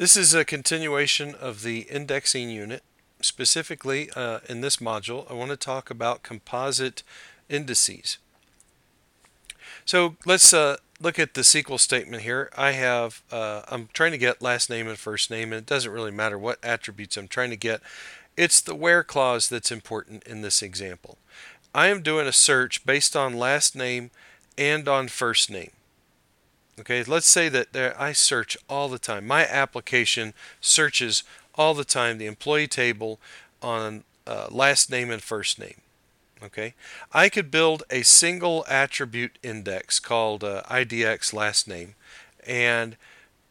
This is a continuation of the indexing unit. Specifically, uh, in this module, I want to talk about composite indices. So let's uh, look at the SQL statement here. I have, uh, I'm trying to get last name and first name, and it doesn't really matter what attributes I'm trying to get. It's the where clause that's important in this example. I am doing a search based on last name and on first name. Okay, let's say that there, I search all the time. My application searches all the time the employee table on uh, last name and first name. Okay, I could build a single attribute index called uh, IDX last name, and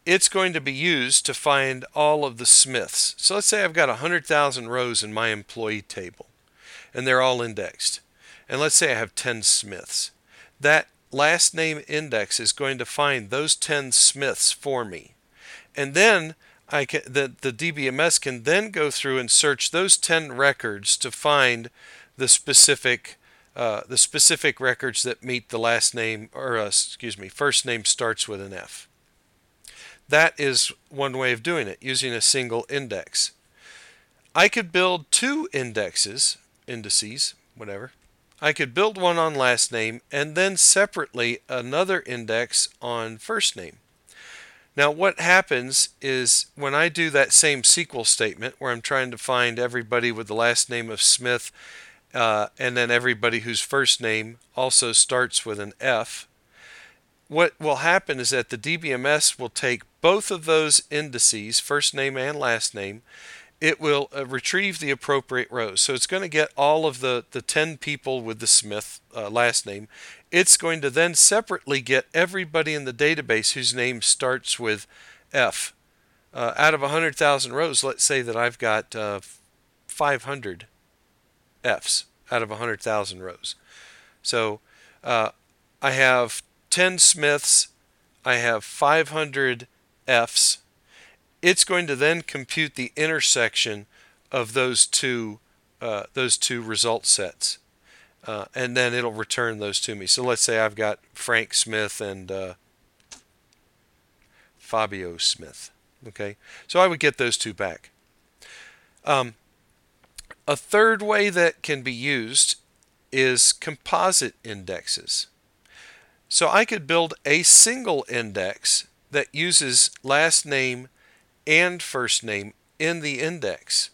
it's going to be used to find all of the Smiths. So let's say I've got 100,000 rows in my employee table, and they're all indexed. And let's say I have 10 Smiths. That last name index is going to find those 10 Smiths for me. And then I can, the, the DBMS can then go through and search those 10 records to find the specific uh, the specific records that meet the last name or uh, excuse me first name starts with an F. That is one way of doing it using a single index. I could build two indexes, indices, whatever, I could build one on last name and then separately another index on first name. Now, what happens is when I do that same SQL statement where I'm trying to find everybody with the last name of Smith uh, and then everybody whose first name also starts with an F, what will happen is that the DBMS will take both of those indices, first name and last name, it will uh, retrieve the appropriate rows. So it's going to get all of the, the 10 people with the Smith uh, last name. It's going to then separately get everybody in the database whose name starts with F. Uh, out of 100,000 rows, let's say that I've got uh, 500 Fs out of 100,000 rows. So uh, I have 10 Smiths, I have 500 Fs, it's going to then compute the intersection of those two uh, those two result sets, uh, and then it'll return those to me. So let's say I've got Frank Smith and uh, Fabio Smith. Okay, so I would get those two back. Um, a third way that can be used is composite indexes. So I could build a single index that uses last name and first name in the index.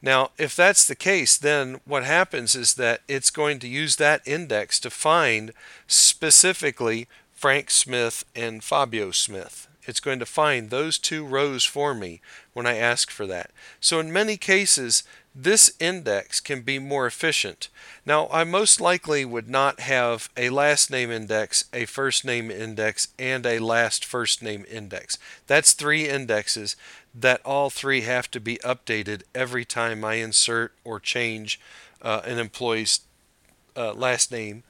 Now, if that's the case, then what happens is that it's going to use that index to find specifically Frank Smith and Fabio Smith. It's going to find those two rows for me when I ask for that. So in many cases, this index can be more efficient. Now, I most likely would not have a last name index, a first name index, and a last first name index. That's three indexes that all three have to be updated every time I insert or change uh, an employee's uh, last name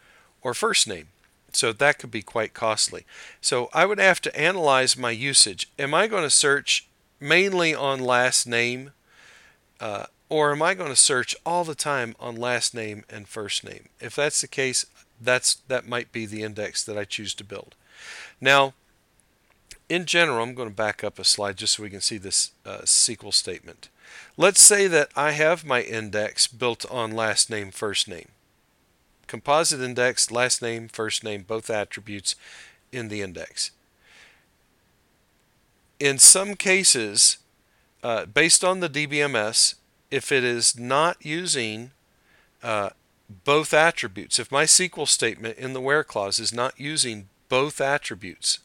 or first name. So that could be quite costly. So I would have to analyze my usage. Am I going to search mainly on last name? Uh, or am I going to search all the time on last name and first name? If that's the case, that's that might be the index that I choose to build. Now, in general, I'm going to back up a slide just so we can see this uh, SQL statement. Let's say that I have my index built on last name, first name. Composite index, last name, first name, both attributes in the index. In some cases, uh, based on the DBMS, if it is not using uh, both attributes, if my SQL statement in the where clause is not using both attributes,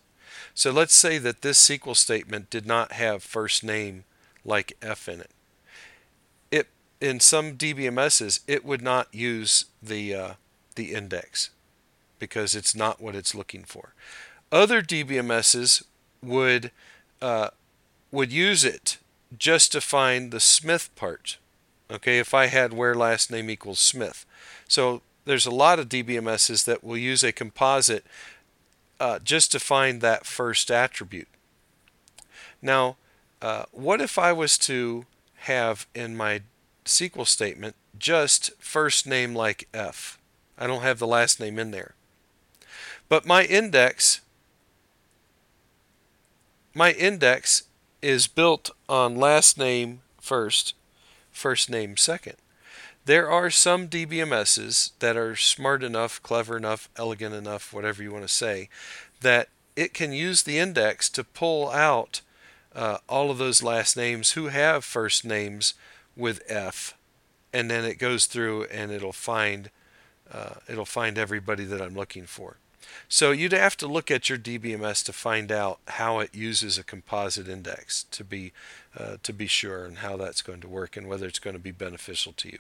so let's say that this SQL statement did not have first name like F in it. It in some DBMSs it would not use the uh, the index because it's not what it's looking for. Other DBMSs would uh, would use it just to find the Smith part. Okay, if I had where last name equals Smith. So there's a lot of DBMSs that will use a composite uh, just to find that first attribute. Now, uh, what if I was to have in my SQL statement just first name like F? I don't have the last name in there. But my index, my index is built on last name first, first name second. There are some DBMSs that are smart enough, clever enough, elegant enough, whatever you want to say, that it can use the index to pull out uh, all of those last names who have first names with F, and then it goes through and it'll find uh, it'll find everybody that I'm looking for. So you'd have to look at your DBMS to find out how it uses a composite index to be uh, to be sure and how that's going to work and whether it's going to be beneficial to you.